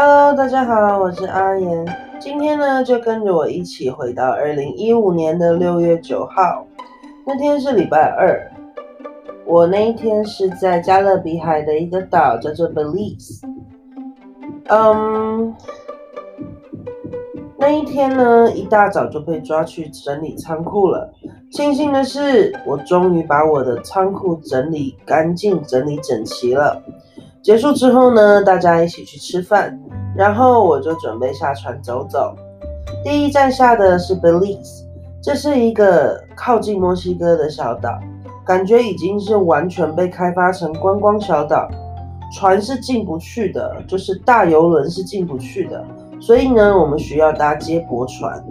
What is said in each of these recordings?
Hello，大家好，我是阿言。今天呢，就跟着我一起回到二零一五年的六月九号，那天是礼拜二。我那一天是在加勒比海的一个岛，叫做 Belize。嗯，那一天呢，一大早就被抓去整理仓库了。庆幸的是，我终于把我的仓库整理干净、整理整齐了。结束之后呢，大家一起去吃饭，然后我就准备下船走走。第一站下的是 Belize，这是一个靠近墨西哥的小岛，感觉已经是完全被开发成观光小岛，船是进不去的，就是大游轮是进不去的，所以呢，我们需要搭接驳船。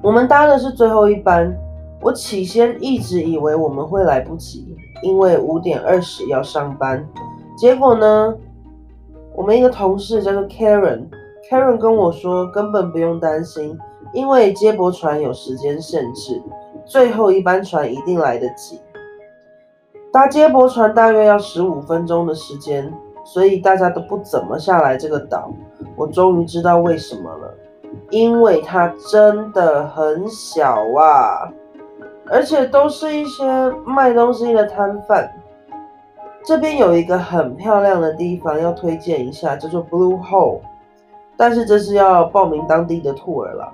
我们搭的是最后一班，我起先一直以为我们会来不及。因为五点二十要上班，结果呢，我们一个同事叫做 Karen，Karen 跟我说根本不用担心，因为接驳船有时间限制，最后一班船一定来得及。搭接驳船大约要十五分钟的时间，所以大家都不怎么下来这个岛。我终于知道为什么了，因为它真的很小啊。而且都是一些卖东西的摊贩。这边有一个很漂亮的地方要推荐一下，叫做 Blue Hole，但是这是要报名当地的 tour 了，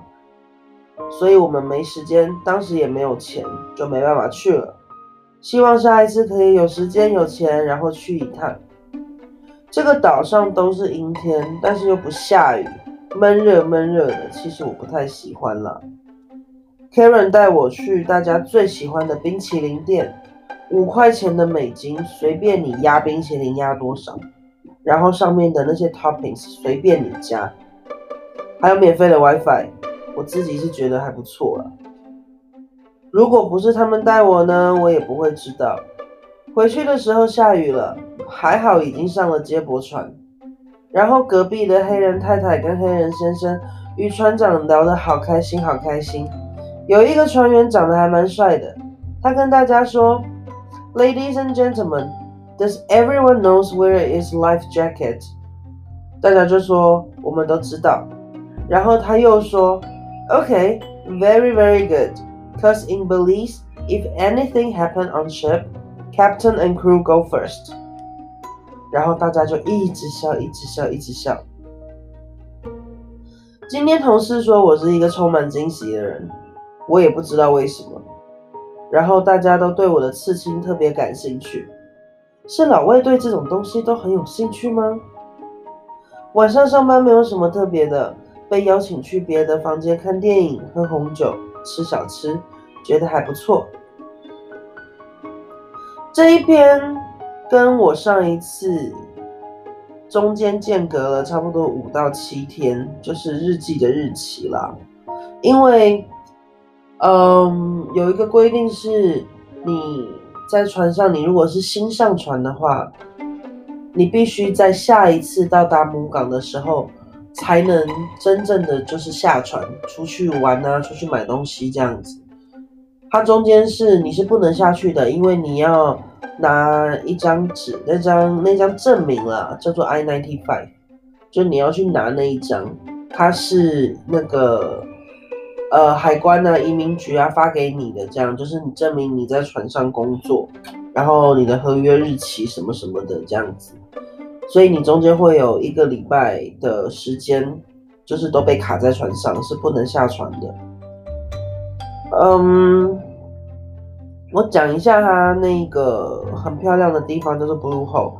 所以我们没时间，当时也没有钱，就没办法去了。希望下一次可以有时间有钱，然后去一趟。这个岛上都是阴天，但是又不下雨，闷热闷热的，其实我不太喜欢了。Karen 带我去大家最喜欢的冰淇淋店，五块钱的美金，随便你压冰淇淋压多少，然后上面的那些 toppings 随便你加，还有免费的 WiFi，我自己是觉得还不错了。如果不是他们带我呢，我也不会知道。回去的时候下雨了，还好已经上了接驳船，然后隔壁的黑人太太跟黑人先生与船长聊得好开心，好开心。有一个船员长得还蛮帅的，他跟大家说 ：“Ladies and gentlemen, does everyone knows where is life jacket？” 大家就说：“我们都知道。”然后他又说：“Okay, very very good. Cause in Belize, if anything happen on ship, captain and crew go first。”然后大家就一直笑，一直笑，一直笑。今天同事说我是一个充满惊喜的人。我也不知道为什么， 然后大家都对我的刺青特别感兴趣，是老魏对这种东西都很有兴趣吗？晚上上班没有什么特别的，被邀请去别的房间看电影、喝红酒、吃小吃，觉得还不错。这一篇跟我上一次中间间隔了差不多五到七天，就是日记的日期啦，因为。嗯，有一个规定是，你在船上，你如果是新上船的话，你必须在下一次到达母港的时候，才能真正的就是下船出去玩啊，出去买东西这样子。它中间是你是不能下去的，因为你要拿一张纸，那张那张证明啦，叫做 I ninety five，就你要去拿那一张，它是那个。呃，海关啊，移民局啊，发给你的这样，就是你证明你在船上工作，然后你的合约日期什么什么的这样子，所以你中间会有一个礼拜的时间，就是都被卡在船上，是不能下船的。嗯，我讲一下它那个很漂亮的地方，就是 Blue Hole，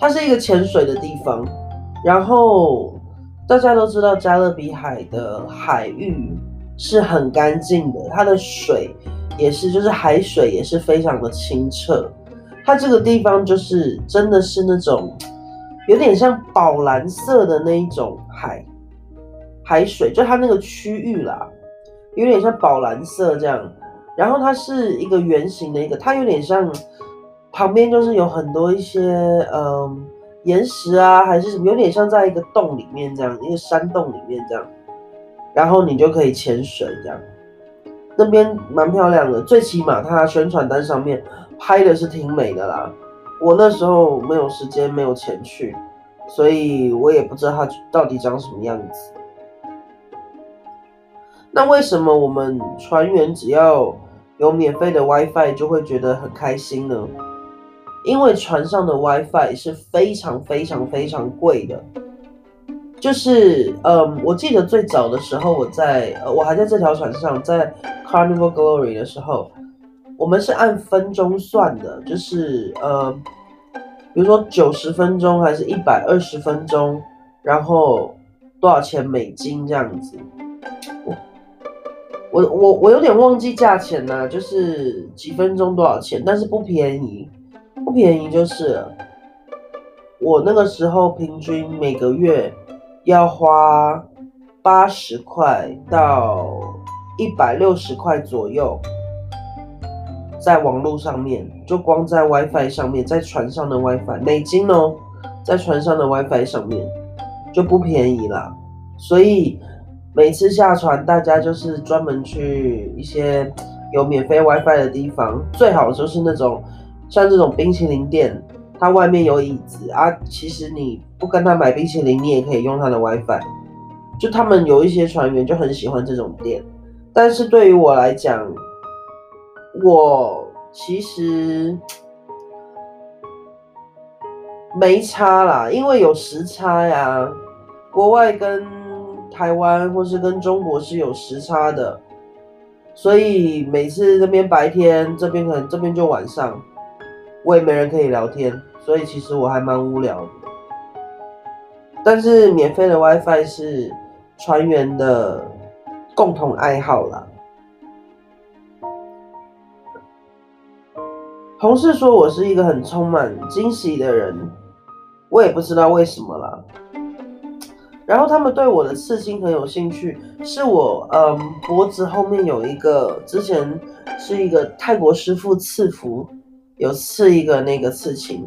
它是一个潜水的地方，然后大家都知道加勒比海的海域。是很干净的，它的水也是，就是海水也是非常的清澈。它这个地方就是真的是那种有点像宝蓝色的那一种海海水，就它那个区域啦，有点像宝蓝色这样。然后它是一个圆形的一个，它有点像旁边就是有很多一些嗯岩石啊，还是什么，有点像在一个洞里面这样，一个山洞里面这样。然后你就可以潜水，这样那边蛮漂亮的，最起码它宣传单上面拍的是挺美的啦。我那时候没有时间，没有钱去，所以我也不知道它到底长什么样子。那为什么我们船员只要有免费的 WiFi 就会觉得很开心呢？因为船上的 WiFi 是非常非常非常贵的。就是，嗯，我记得最早的时候，我在，我还在这条船上，在 Carnival Glory 的时候，我们是按分钟算的，就是，呃，比如说九十分钟还是一百二十分钟，然后多少钱美金这样子。我我我我有点忘记价钱呢，就是几分钟多少钱，但是不便宜，不便宜就是，我那个时候平均每个月。要花八十块到一百六十块左右，在网络上面，就光在 WiFi 上面，在船上的 WiFi 美金哦，在船上的 WiFi 上面就不便宜啦。所以每次下船，大家就是专门去一些有免费 WiFi 的地方，最好就是那种像这种冰淇淋店。它外面有椅子啊，其实你不跟他买冰淇淋，你也可以用他的 WiFi。就他们有一些船员就很喜欢这种店，但是对于我来讲，我其实没差啦，因为有时差呀，国外跟台湾或是跟中国是有时差的，所以每次这边白天，这边可能这边就晚上。我也没人可以聊天，所以其实我还蛮无聊的。但是免费的 WiFi 是船员的共同爱好啦。同事说我是一个很充满惊喜的人，我也不知道为什么啦。然后他们对我的刺青很有兴趣，是我嗯脖子后面有一个，之前是一个泰国师傅刺福。有刺一个那个刺青，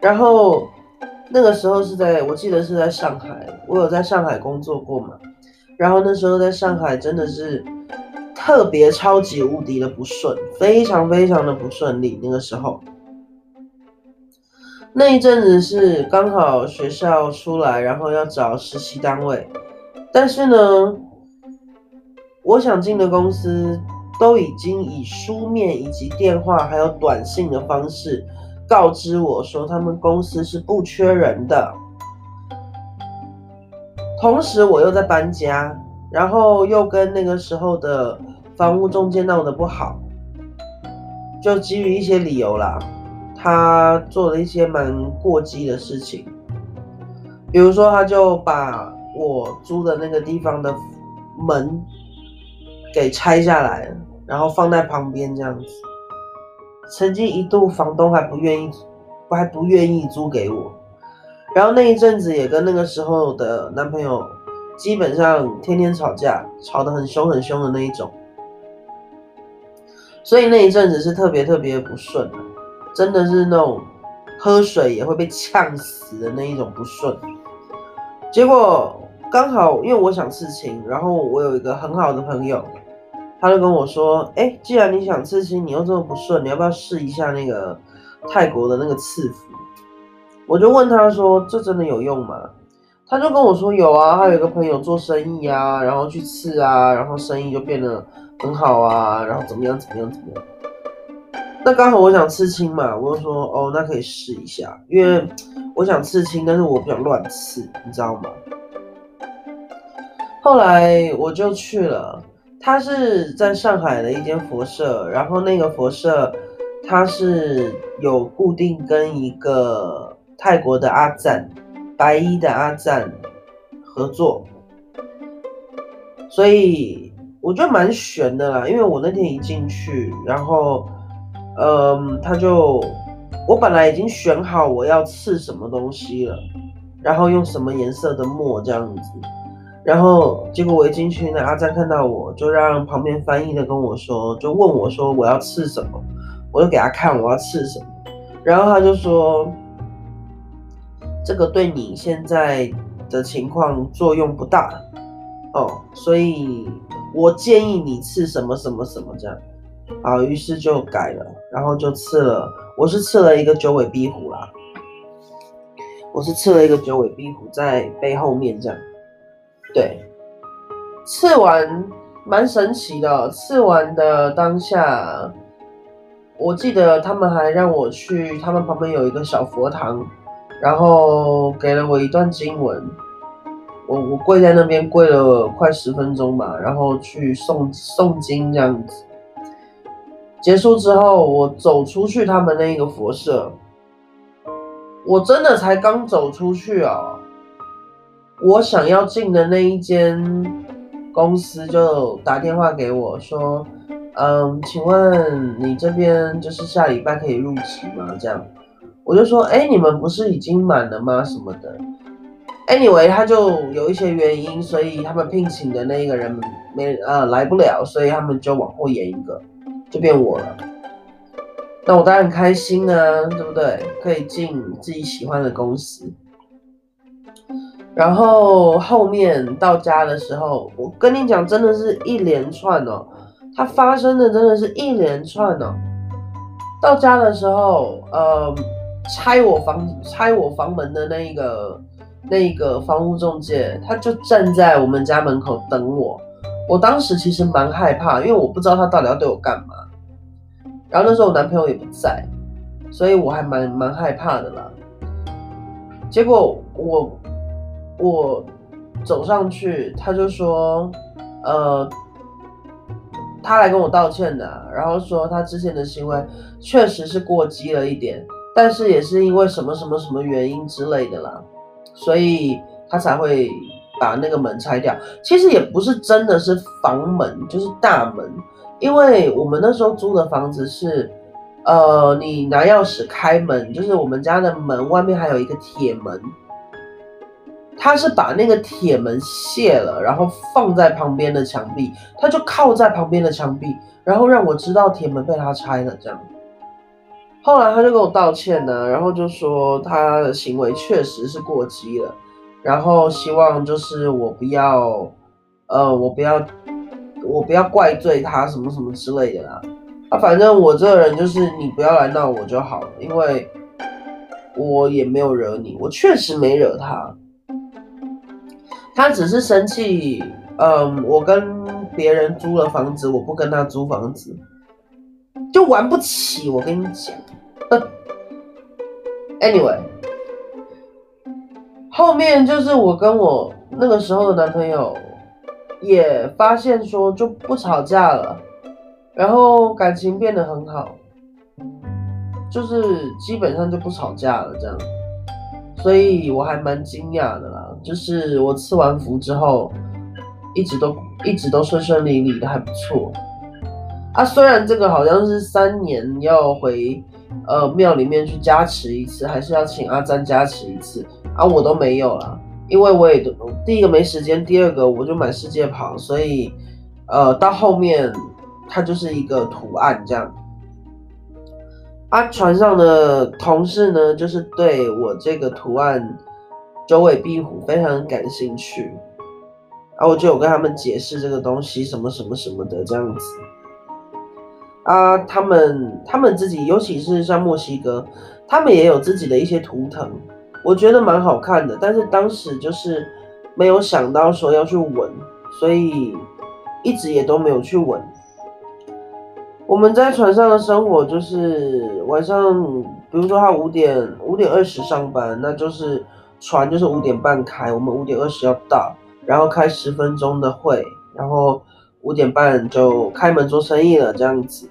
然后那个时候是在我记得是在上海，我有在上海工作过嘛，然后那时候在上海真的是特别超级无敌的不顺，非常非常的不顺利。那个时候那一阵子是刚好学校出来，然后要找实习单位，但是呢，我想进的公司。都已经以书面以及电话还有短信的方式告知我说，他们公司是不缺人的。同时，我又在搬家，然后又跟那个时候的房屋中介闹得不好，就基于一些理由啦，他做了一些蛮过激的事情，比如说，他就把我租的那个地方的门给拆下来了。然后放在旁边这样子，曾经一度房东还不愿意，还不愿意租给我。然后那一阵子也跟那个时候的男朋友基本上天天吵架，吵得很凶很凶的那一种。所以那一阵子是特别特别不顺，真的是那种喝水也会被呛死的那一种不顺。结果刚好因为我想事情，然后我有一个很好的朋友。他就跟我说：“哎，既然你想刺青，你又这么不顺，你要不要试一下那个泰国的那个刺符？”我就问他说：“这真的有用吗？”他就跟我说：“有啊，他有一个朋友做生意啊，然后去刺啊，然后生意就变得很好啊，然后怎么样怎么样怎么样。”那刚好我想刺青嘛，我就说：“哦，那可以试一下，因为我想刺青，但是我不想乱刺，你知道吗？”后来我就去了。他是在上海的一间佛社，然后那个佛社，他是有固定跟一个泰国的阿赞，白衣的阿赞合作，所以我觉得蛮悬的啦。因为我那天一进去，然后，嗯，他就，我本来已经选好我要刺什么东西了，然后用什么颜色的墨这样子。然后结果我一进去，那阿赞看到我就让旁边翻译的跟我说，就问我说我要吃什么，我就给他看我要吃什么，然后他就说，这个对你现在的情况作用不大哦，所以我建议你吃什么什么什么这样，啊，于是就改了，然后就吃了，我是吃了一个九尾壁虎啦。我是吃了一个九尾壁虎在背后面这样。对，刺完蛮神奇的。刺完的当下，我记得他们还让我去他们旁边有一个小佛堂，然后给了我一段经文。我我跪在那边跪了快十分钟吧，然后去诵诵经这样子。结束之后，我走出去他们那个佛社，我真的才刚走出去啊。我想要进的那一间公司就打电话给我说：“嗯，请问你这边就是下礼拜可以入职吗？”这样，我就说：“哎，你们不是已经满了吗？什么的。”Anyway，他就有一些原因，所以他们聘请的那一个人没呃来不了，所以他们就往后延一个，就变我了。那我当然开心啊，对不对？可以进自己喜欢的公司。然后后面到家的时候，我跟你讲，真的是一连串哦，它发生的真的是一连串哦。到家的时候，呃，拆我房拆我房门的那一个那一个房屋中介，他就站在我们家门口等我。我当时其实蛮害怕，因为我不知道他到底要对我干嘛。然后那时候我男朋友也不在，所以我还蛮蛮害怕的啦。结果我。我走上去，他就说，呃，他来跟我道歉的，然后说他之前的行为确实是过激了一点，但是也是因为什么什么什么原因之类的啦，所以他才会把那个门拆掉。其实也不是真的是房门，就是大门，因为我们那时候租的房子是，呃，你拿钥匙开门，就是我们家的门外面还有一个铁门。他是把那个铁门卸了，然后放在旁边的墙壁，他就靠在旁边的墙壁，然后让我知道铁门被他拆了。这样，后来他就跟我道歉呢，然后就说他的行为确实是过激了，然后希望就是我不要，呃，我不要，我不要怪罪他什么什么之类的啦。啊，反正我这个人就是你不要来闹我就好了，因为我也没有惹你，我确实没惹他。他只是生气，嗯，我跟别人租了房子，我不跟他租房子，就玩不起。我跟你讲，Anyway，后面就是我跟我那个时候的男朋友也发现说就不吵架了，然后感情变得很好，就是基本上就不吵架了这样。所以我还蛮惊讶的啦，就是我吃完符之后，一直都一直都顺顺利利的，还不错。啊，虽然这个好像是三年要回呃庙里面去加持一次，还是要请阿詹加持一次啊，我都没有了，因为我也第一个没时间，第二个我就满世界跑，所以呃到后面它就是一个图案这样。啊，船上的同事呢，就是对我这个图案九尾壁虎非常感兴趣，然后我就有跟他们解释这个东西什么什么什么的这样子。啊，他们他们自己，尤其是像墨西哥，他们也有自己的一些图腾，我觉得蛮好看的，但是当时就是没有想到说要去纹，所以一直也都没有去纹。我们在船上的生活就是晚上，比如说他五点五点二十上班，那就是船就是五点半开，我们五点二十要到，然后开十分钟的会，然后五点半就开门做生意了，这样子。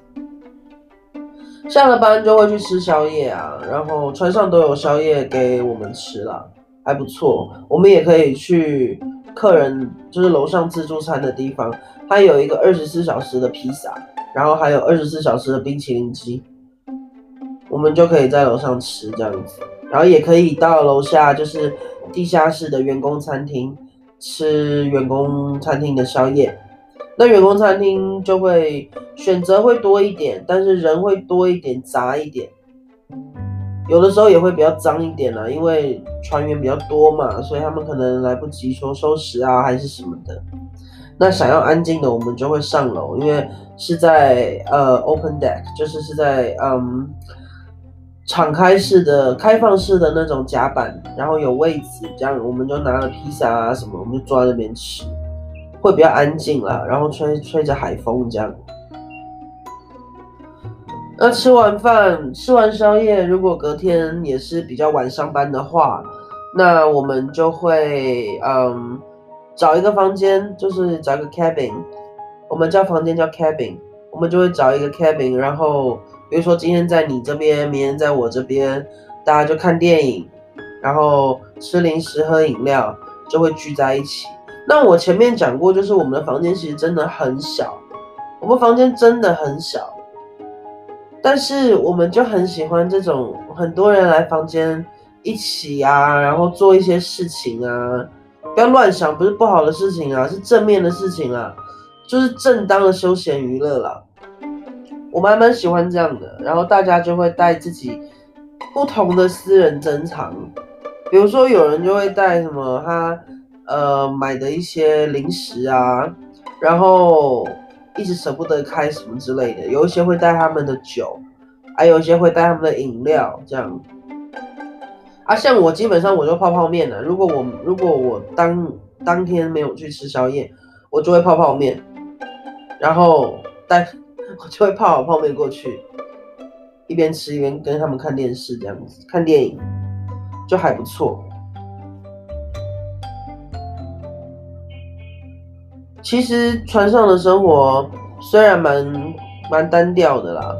下了班就会去吃宵夜啊，然后船上都有宵夜给我们吃了，还不错。我们也可以去客人就是楼上自助餐的地方，它有一个二十四小时的披萨。然后还有二十四小时的冰淇淋机，我们就可以在楼上吃这样子，然后也可以到楼下就是地下室的员工餐厅吃员工餐厅的宵夜。那员工餐厅就会选择会多一点，但是人会多一点，杂一点，有的时候也会比较脏一点啦，因为船员比较多嘛，所以他们可能来不及说收拾啊，还是什么的。那想要安静的，我们就会上楼，因为是在呃 open deck，就是是在嗯，敞开式的、开放式的那种甲板，然后有位子，这样我们就拿了披萨啊什么，我们就坐在那边吃，会比较安静啦，然后吹吹着海风这样。那吃完饭，吃完宵夜，如果隔天也是比较晚上班的话，那我们就会嗯找一个房间，就是找一个 cabin，我们叫房间叫 cabin，我们就会找一个 cabin，然后。比如说今天在你这边，明天在我这边，大家就看电影，然后吃零食、喝饮料，就会聚在一起。那我前面讲过，就是我们的房间其实真的很小，我们房间真的很小，但是我们就很喜欢这种很多人来房间一起啊，然后做一些事情啊，不要乱想，不是不好的事情啊，是正面的事情啊，就是正当的休闲娱乐啦。我蛮蛮喜欢这样的，然后大家就会带自己不同的私人珍藏，比如说有人就会带什么他呃买的一些零食啊，然后一直舍不得开什么之类的，有一些会带他们的酒，还有一些会带他们的饮料这样。啊，像我基本上我就泡泡面了，如果我如果我当当天没有去吃宵夜，我就会泡泡面，然后带。我就会泡好泡面过去，一边吃一边跟他们看电视，这样子看电影就还不错。其实船上的生活虽然蛮蛮单调的啦，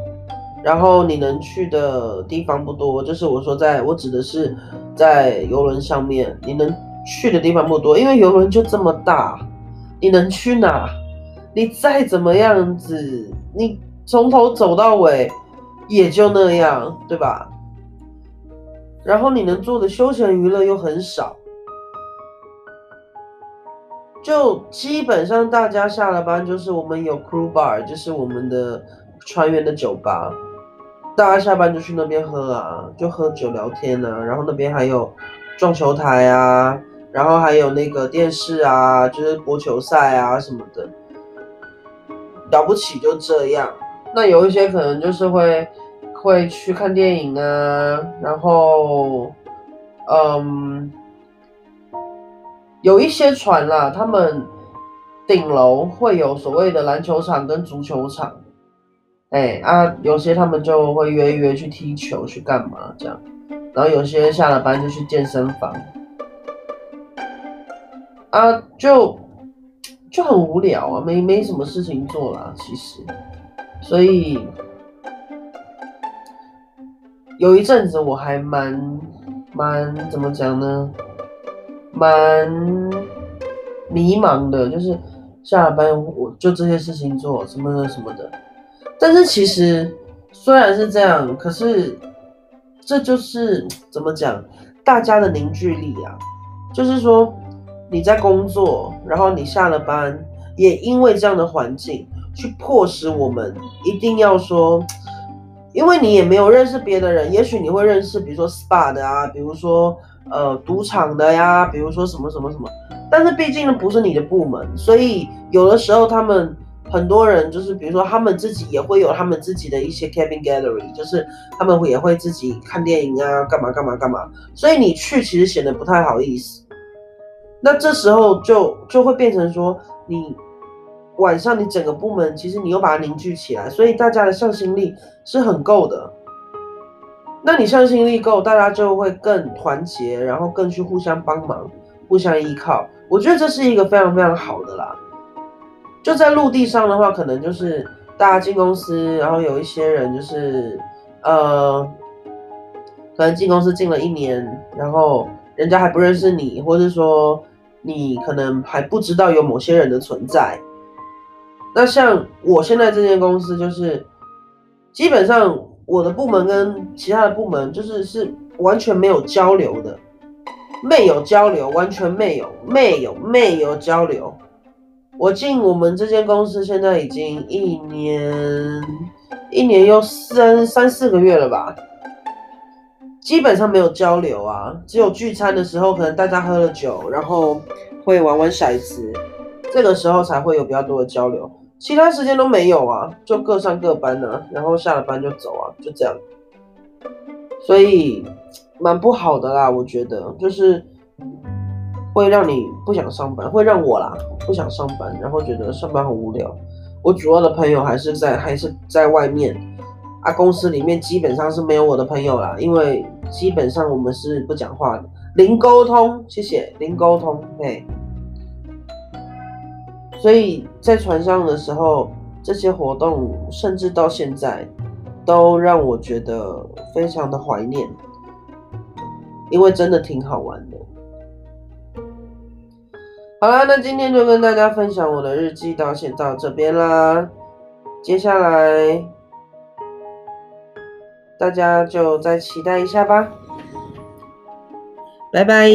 然后你能去的地方不多，就是我说在我指的是在游轮上面，你能去的地方不多，因为游轮就这么大，你能去哪？你再怎么样子，你从头走到尾也就那样，对吧？然后你能做的休闲娱乐又很少，就基本上大家下了班就是我们有 crew bar，就是我们的船员的酒吧，大家下班就去那边喝啊，就喝酒聊天啊，然后那边还有撞球台啊，然后还有那个电视啊，就是播球赛啊什么的。了不起就这样，那有一些可能就是会会去看电影啊，然后，嗯，有一些船啦，他们顶楼会有所谓的篮球场跟足球场，哎啊，有些他们就会约一约去踢球去干嘛这样，然后有些下了班就去健身房，啊就。就很无聊啊，没没什么事情做啦，其实，所以有一阵子我还蛮蛮怎么讲呢，蛮迷茫的，就是下了班我就这些事情做什么什么的，但是其实虽然是这样，可是这就是怎么讲，大家的凝聚力啊，就是说。你在工作，然后你下了班，也因为这样的环境，去迫使我们一定要说，因为你也没有认识别的人，也许你会认识，比如说 SPA 的啊，比如说呃赌场的呀，比如说什么什么什么，但是毕竟不是你的部门，所以有的时候他们很多人就是，比如说他们自己也会有他们自己的一些 cabin gallery，就是他们也会自己看电影啊，干嘛干嘛干嘛，所以你去其实显得不太好意思。那这时候就就会变成说，你晚上你整个部门其实你又把它凝聚起来，所以大家的向心力是很够的。那你向心力够，大家就会更团结，然后更去互相帮忙、互相依靠。我觉得这是一个非常非常好的啦。就在陆地上的话，可能就是大家进公司，然后有一些人就是呃，可能进公司进了一年，然后人家还不认识你，或者说。你可能还不知道有某些人的存在。那像我现在这间公司，就是基本上我的部门跟其他的部门就是是完全没有交流的，没有交流，完全没有，没有，没有交流。我进我们这间公司现在已经一年，一年又三三四个月了吧。基本上没有交流啊，只有聚餐的时候，可能大家喝了酒，然后会玩玩骰子，这个时候才会有比较多的交流，其他时间都没有啊，就各上各班呢，然后下了班就走啊，就这样。所以蛮不好的啦，我觉得就是会让你不想上班，会让我啦不想上班，然后觉得上班很无聊。我主要的朋友还是在还是在外面啊，公司里面基本上是没有我的朋友啦，因为基本上我们是不讲话的，零沟通，谢谢零沟通，嘿。所以在船上的时候，这些活动甚至到现在都让我觉得非常的怀念，因为真的挺好玩的。好啦，那今天就跟大家分享我的日记，到先到这边啦。接下来大家就再期待一下吧，拜拜。